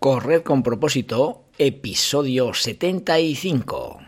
Correr con propósito, episodio 75.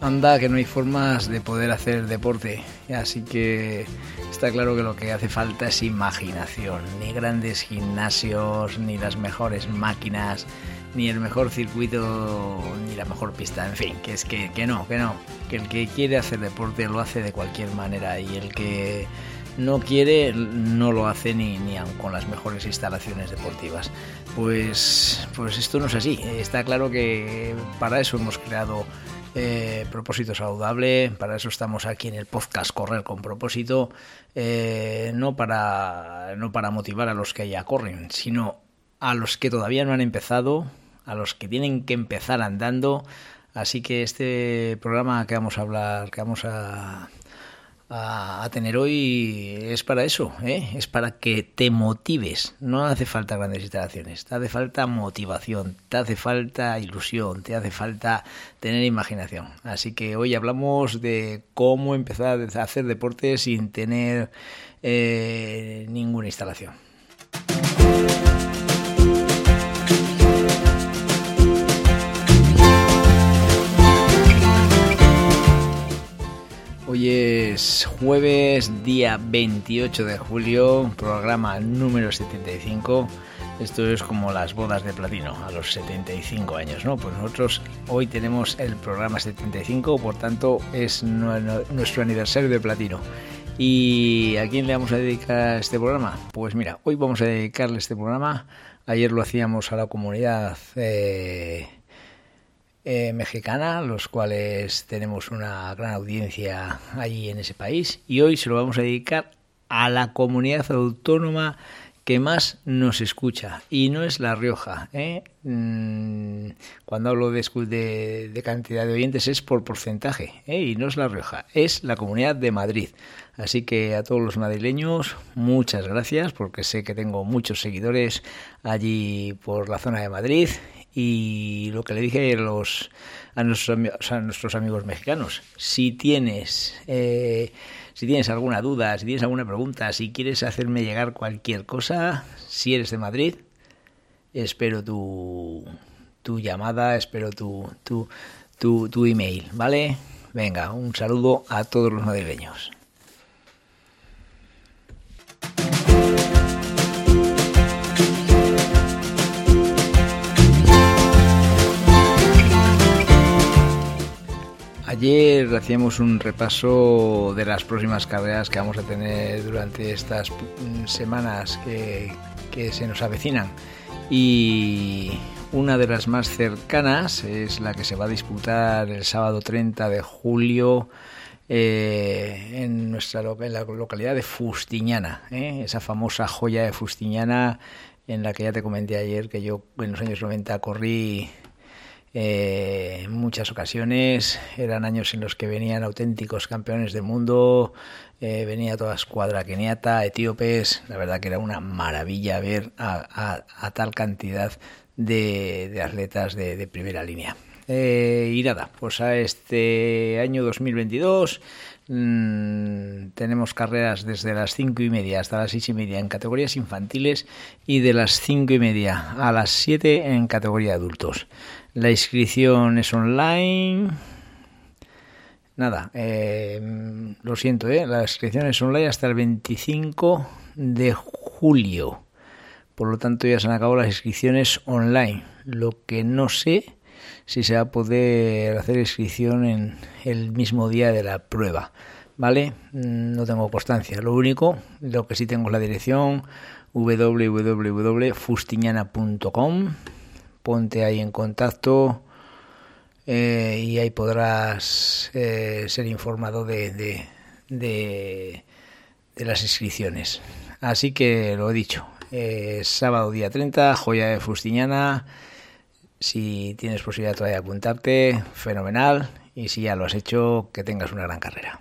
Anda, que no hay formas de poder hacer deporte, así que está claro que lo que hace falta es imaginación, ni grandes gimnasios, ni las mejores máquinas, ni el mejor circuito, ni la mejor pista, en fin, que es que, que no, que no, que el que quiere hacer deporte lo hace de cualquier manera. Y el que no quiere, no lo hace ni, ni aun con las mejores instalaciones deportivas. Pues, pues esto no es así. Está claro que para eso hemos creado eh, propósito saludable, para eso estamos aquí en el podcast Correr con propósito, eh, no, para, no para motivar a los que ya corren, sino a los que todavía no han empezado, a los que tienen que empezar andando. Así que este programa que vamos a hablar, que vamos a a, tener hoy es para eso, ¿eh? es para que te motives. No hace falta grandes instalaciones, te hace falta motivación, te hace falta ilusión, te hace falta tener imaginación. Así que hoy hablamos de cómo empezar a hacer deporte sin tener eh, ninguna instalación. Hoy es jueves, día 28 de julio, programa número 75. Esto es como las bodas de platino, a los 75 años, ¿no? Pues nosotros hoy tenemos el programa 75, por tanto es nuestro aniversario de platino. ¿Y a quién le vamos a dedicar este programa? Pues mira, hoy vamos a dedicarle este programa. Ayer lo hacíamos a la comunidad eh, eh, mexicana, los cuales tenemos una gran audiencia allí en ese país, y hoy se lo vamos a dedicar a la comunidad autónoma que más nos escucha y no es La Rioja. ¿eh? Mm, cuando hablo de, cantidad de oyentes es por porcentaje ¿eh? y no es La Rioja, es la Comunidad de Madrid. Así que a todos los madrileños, muchas gracias porque sé que tengo muchos seguidores allí por la zona de Madrid y lo que le dije a, los, a, nuestros, a nuestros amigos mexicanos, si tienes, eh, si tienes alguna duda, si tienes alguna pregunta, si quieres hacerme llegar cualquier cosa, si eres de Madrid, espero tu, tu llamada, espero tu, tu, tu, tu email, ¿vale? Venga, un saludo a todos los madrileños. Ayer hacíamos un repaso de las próximas carreras que vamos a tener durante estas semanas que, se nos avecinan y una de las más cercanas es la que se va a disputar el sábado 30 de julio eh, en nuestra la localidad de Fustiñana, ¿eh? esa famosa joya de Fustiñana en la que ya te comenté ayer que yo en los años 90 corrí eh, en muchas ocasiones eran años en los que venían auténticos campeones del mundo, eh, venía toda escuadra keniata, etíopes, la verdad que era una maravilla ver a, tal cantidad de, atletas de, primera línea. Eh, y nada, pues a este año 2022 mm, tenemos carreras desde las cinco y media hasta las seis y media en categorías infantiles y de las cinco y media a las siete en categoría adultos. La inscripción es online. Nada, eh, lo siento, ¿eh? la inscripción es online hasta el 25 de julio. Por lo tanto, ya se han acabado las inscripciones online. Lo que no sé si se va a poder hacer inscripción en el mismo día de la prueba. ¿Vale? No tengo constancia. Lo único, lo que sí tengo es la dirección www.fustiñana.com ponte ahí en contacto eh, y ahí podrás eh, ser informado de, de, de, las inscripciones. Así que lo he dicho, sábado día 30, Joya de Fustiñana. Si tienes posibilidad todavía de apuntarte, fenomenal. Y si ya lo has hecho, que tengas una gran carrera.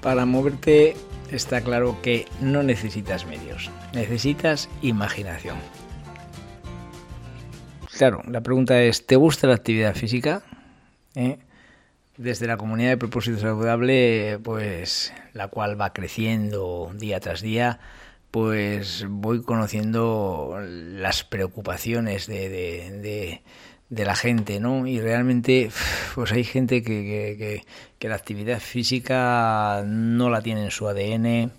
Para moverte está claro que no necesitas medios, necesitas imaginación. Claro, la pregunta es, ¿te gusta la actividad física? ¿Eh? Desde la comunidad de propósito saludable, pues la cual va creciendo día tras día, pues voy conociendo las preocupaciones de, de la gente, ¿no? Y realmente, pues hay gente que, que, la actividad física no la tiene en su ADN,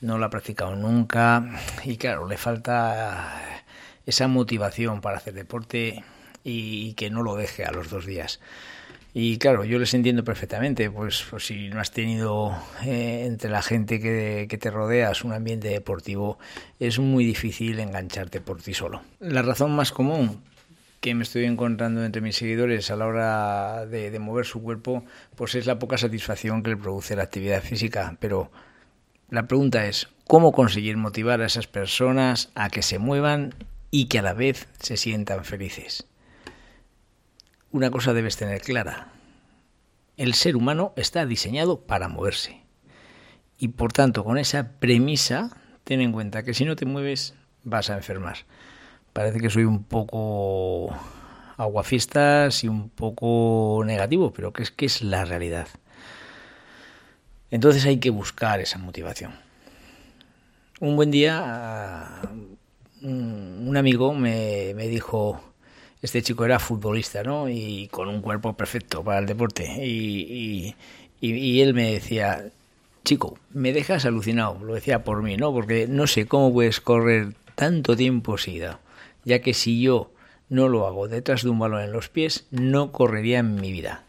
no la ha practicado nunca y claro, le falta esa motivación para hacer deporte y, que no lo deje a los dos días. Y claro, yo les entiendo perfectamente, pues, pues si no has tenido eh, entre la gente que, te rodeas un ambiente deportivo, es muy difícil engancharte por ti solo. La razón más común que me estoy encontrando entre mis seguidores a la hora de, mover su cuerpo, pues es la poca satisfacción que le produce la actividad física. Pero la pregunta es, ¿cómo conseguir motivar a esas personas a que se muevan y que a la vez se sientan felices? Una cosa debes tener clara. El ser humano está diseñado para moverse. Y por tanto, con esa premisa, ten en cuenta que si no te mueves, vas a enfermar parece que soy un poco aguafistas y un poco negativo, pero que es que es la realidad. Entonces hay que buscar esa motivación. Un buen día un amigo me, dijo, este chico era futbolista, ¿no? Y con un cuerpo perfecto para el deporte. Y, él me decía, chico, me dejas alucinado, lo decía por mí, ¿no? Porque no sé cómo puedes correr tanto tiempo seguido ya que si yo no lo hago detrás de un balón en los pies, no correría en mi vida.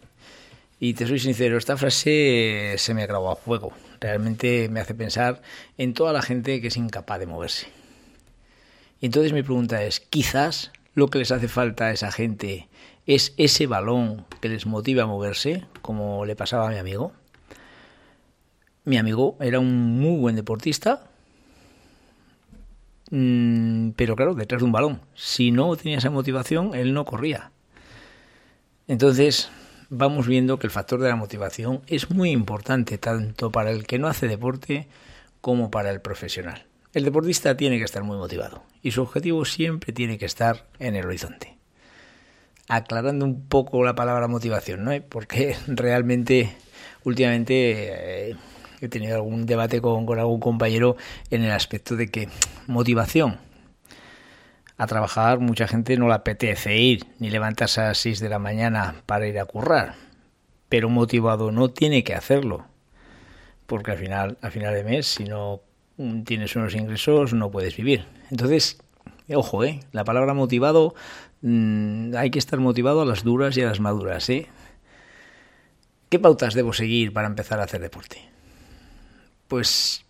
Y te soy sincero, esta frase se me grabó a fuego. Realmente me hace pensar en toda la gente que es incapaz de moverse. Y entonces mi pregunta es, quizás lo que les hace falta a esa gente es ese balón que les motiva a moverse, como le pasaba a mi amigo. Mi amigo era un muy buen deportista, Mm, pero claro, detrás de un balón. Si no tenía esa motivación, él no corría. Entonces, vamos viendo que el factor de la motivación es muy importante tanto para el que no hace deporte como para el profesional. El deportista tiene que estar muy motivado y su objetivo siempre tiene que estar en el horizonte. Aclarando un poco la palabra motivación, ¿no? Porque realmente últimamente eh, he tenido algún debate con, algún compañero en el aspecto de que motivación a trabajar mucha gente no le apetece ir ni levantarse a las 6 de la mañana para ir a currar, pero motivado no tiene que hacerlo, porque al final, al final de mes, si no tienes unos ingresos, no puedes vivir. Entonces, ojo, ¿eh? la palabra motivado, mm, hay que estar motivado a las duras y a las maduras. ¿eh? ¿Qué pautas debo seguir para empezar a hacer deporte? pues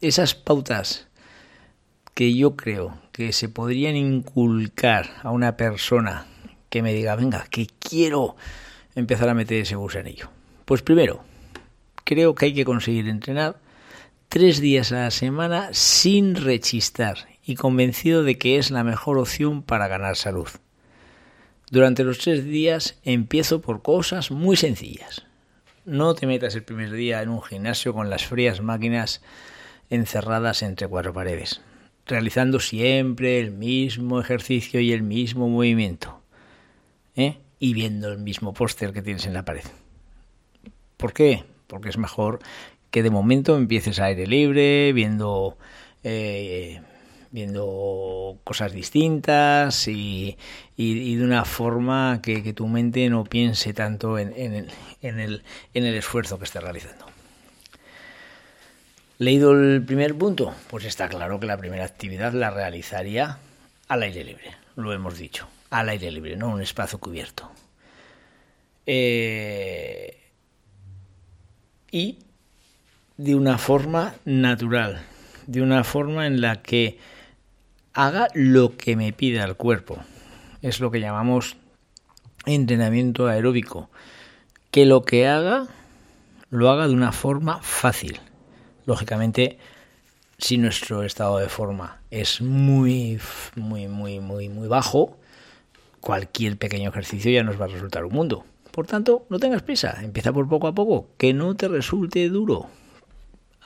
esas pautas que yo creo que se podrían inculcar a una persona que me diga, venga, que quiero empezar a meter ese gusanillo. Pues primero, creo que hay que conseguir entrenar tres días a la semana sin rechistar y convencido de que es la mejor opción para ganar salud. Durante los tres días empiezo por cosas muy sencillas. No te metas el primer día en un gimnasio con las frías máquinas encerradas entre cuatro paredes, realizando siempre el mismo ejercicio y el mismo movimiento, ¿eh? y viendo el mismo póster que tienes en la pared. ¿Por qué? Porque es mejor que de momento empieces a aire libre, viendo eh, viendo cosas distintas y, de una forma que, tu mente no piense tanto en, el, en, el, en el esfuerzo que estés realizando. ¿Leído el primer punto? Pues está claro que la primera actividad la realizaría al aire libre, lo hemos dicho, al aire libre, no un espacio cubierto. Eh, y de una forma natural, de una forma en la que haga lo que me pida el cuerpo. Es lo que llamamos entrenamiento aeróbico. Que lo que haga, lo haga de una forma fácil. Lógicamente, si nuestro estado de forma es muy, muy, muy, muy, muy bajo, cualquier pequeño ejercicio ya nos va a resultar un mundo. Por tanto, no tengas prisa, empieza por poco a poco, que no te resulte duro.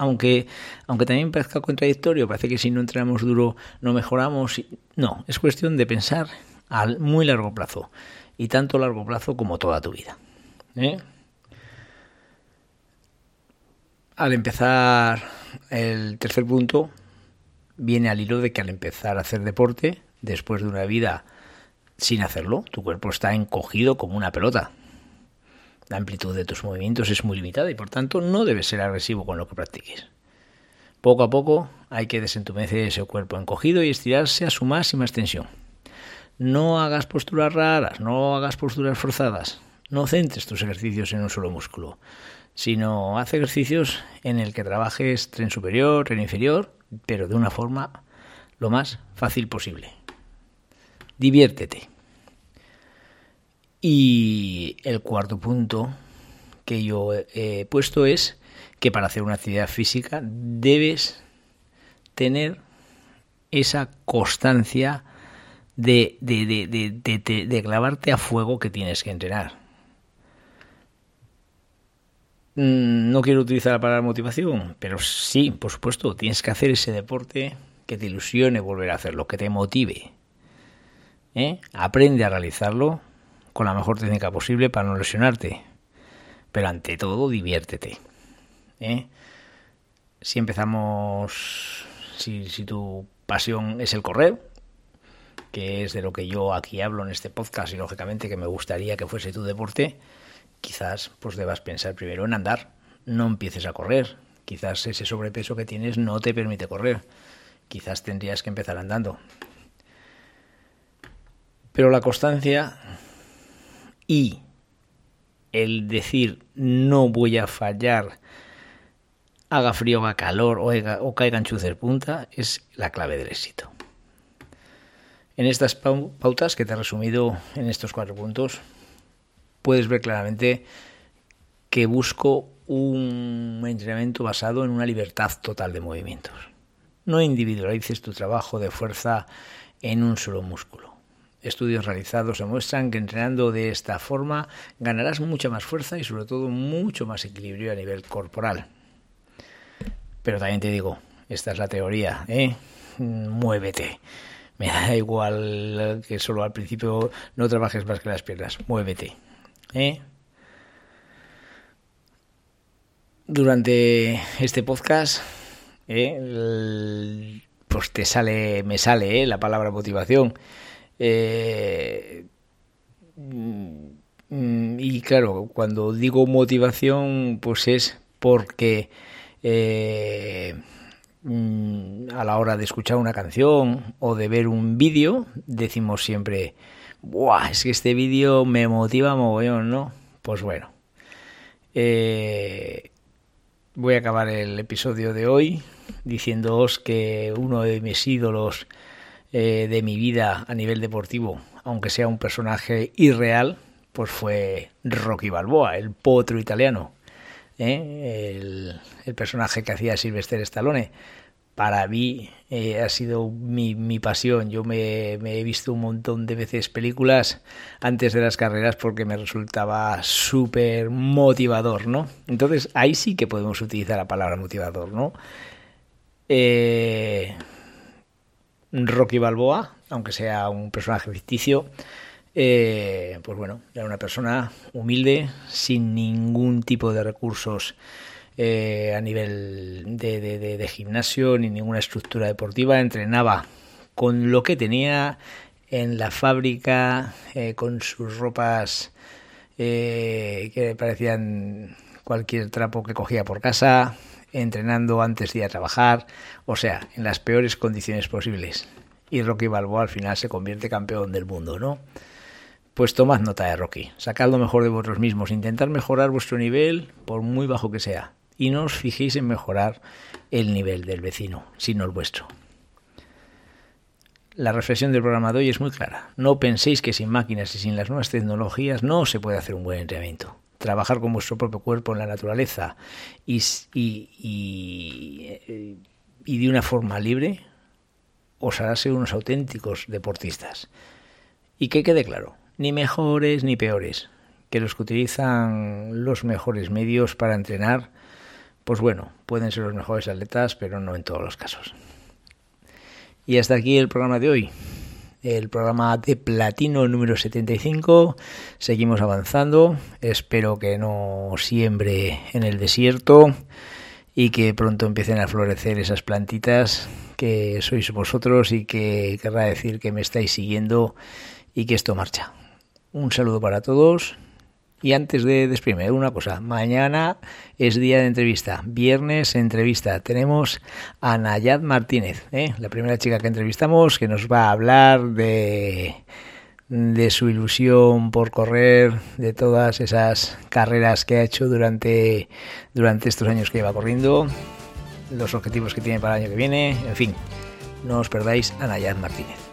Aunque, aunque también parezca contradictorio, parece que si no entrenamos duro no mejoramos. No, es cuestión de pensar a muy largo plazo, y tanto largo plazo como toda tu vida. ¿eh? Al empezar el tercer punto, viene al hilo de que al empezar a hacer deporte, después de una vida sin hacerlo, tu cuerpo está encogido como una pelota. La amplitud de tus movimientos es muy limitada y por tanto no debes ser agresivo con lo que practiques. Poco a poco hay que desentumecer ese cuerpo encogido y estirarse a su máxima extensión. No hagas posturas raras, no hagas posturas forzadas, no centres tus ejercicios en un solo músculo, sino haz ejercicios en el que trabajes tren superior, tren inferior, pero de una forma lo más fácil posible. Diviértete. Y el cuarto punto que yo he puesto es que para hacer una actividad física debes tener esa constancia de, de, clavarte a fuego que tienes que entrenar. Mm, no quiero utilizar la palabra motivación, pero sí, por supuesto, tienes que hacer ese deporte que te ilusione volver a hacerlo, que te motive. ¿eh? Aprende a realizarlo con la mejor técnica posible para no lesionarte. Pero ante todo, diviértete. ¿eh? Si empezamos, si, tu pasión es el correr, que es de lo que yo aquí hablo en este podcast y lógicamente que me gustaría que fuese tu deporte, quizás pues debas pensar primero en andar, no empieces a correr. Quizás ese sobrepeso que tienes no te permite correr. Quizás tendrías que empezar andando. Pero la constancia y el decir no voy a fallar, haga frío, haga calor o, o caigan chuces punta, es la clave del éxito. En estas pautas que te he resumido en estos cuatro puntos, puedes ver claramente que busco un entrenamiento basado en una libertad total de movimientos. No individualices tu trabajo de fuerza en un solo músculo. Estudios realizados demuestran que entrenando de esta forma ganarás mucha más fuerza y sobre todo mucho más equilibrio a nivel corporal. Pero también te digo, esta es la teoría, ¿eh? Muévete. Me da igual que solo al principio no trabajes más que las piernas. Muévete. ¿eh? Durante este podcast, ¿eh? pues te sale, me sale ¿eh? la palabra motivación. Eh, mm, y claro, cuando digo motivación, pues es porque mm, a la hora de escuchar una canción o de ver un vídeo, decimos siempre, Buah, es que este vídeo me motiva mogollón, ¿no? Pues bueno. Eh, voy a acabar el episodio de hoy diciéndoos que uno de mis ídolos eh, de mi vida a nivel deportivo, aunque sea un personaje irreal, pues fue Rocky Balboa, el potro italiano. ¿eh? El, personaje que hacía Sylvester Stallone para mí eh, ha sido mi, mi pasión. Yo me, he visto un montón de veces películas antes de las carreras porque me resultaba súper motivador, ¿no? Entonces ahí sí que podemos utilizar la palabra motivador, ¿no? Eh, Rocky Balboa, aunque sea un personaje ficticio, eh, pues bueno, era una persona humilde, sin ningún tipo de recursos eh, a nivel de, gimnasio ni ninguna estructura deportiva. Entrenaba con lo que tenía en la fábrica, eh, con sus ropas eh, que parecían cualquier trapo que cogía por casa, entrenando antes de ir a trabajar, o sea, en las peores condiciones posibles. Y Rocky Balboa al final se convierte campeón del mundo, ¿no? Pues tomad nota de Rocky, sacad lo mejor de vosotros mismos, intentad mejorar vuestro nivel por muy bajo que sea y no os fijéis en mejorar el nivel del vecino, sino el vuestro. La reflexión del programa de hoy es muy clara. No penséis que sin máquinas y sin las nuevas tecnologías no se puede hacer un buen entrenamiento. Trabajar con vuestro propio cuerpo en la naturaleza y, y, y de una forma libre os hará ser unos auténticos deportistas. Y que quede claro, ni mejores ni peores, que los que utilizan los mejores medios para entrenar, pues bueno, pueden ser los mejores atletas, pero no en todos los casos. Y hasta aquí el programa de hoy. El programa de platino número 75. Seguimos avanzando. Espero que no siembre en el desierto y que pronto empiecen a florecer esas plantitas que sois vosotros y que querrá decir que me estáis siguiendo y que esto marcha. Un saludo para todos. Y antes de despedirme, una cosa. Mañana es día de entrevista. Viernes entrevista. Tenemos a Nayad Martínez, ¿eh? la primera chica que entrevistamos, que nos va a hablar de, de su ilusión por correr, de todas esas carreras que ha hecho durante, durante estos años que lleva corriendo, los objetivos que tiene para el año que viene. En fin, no os perdáis a Nayad Martínez.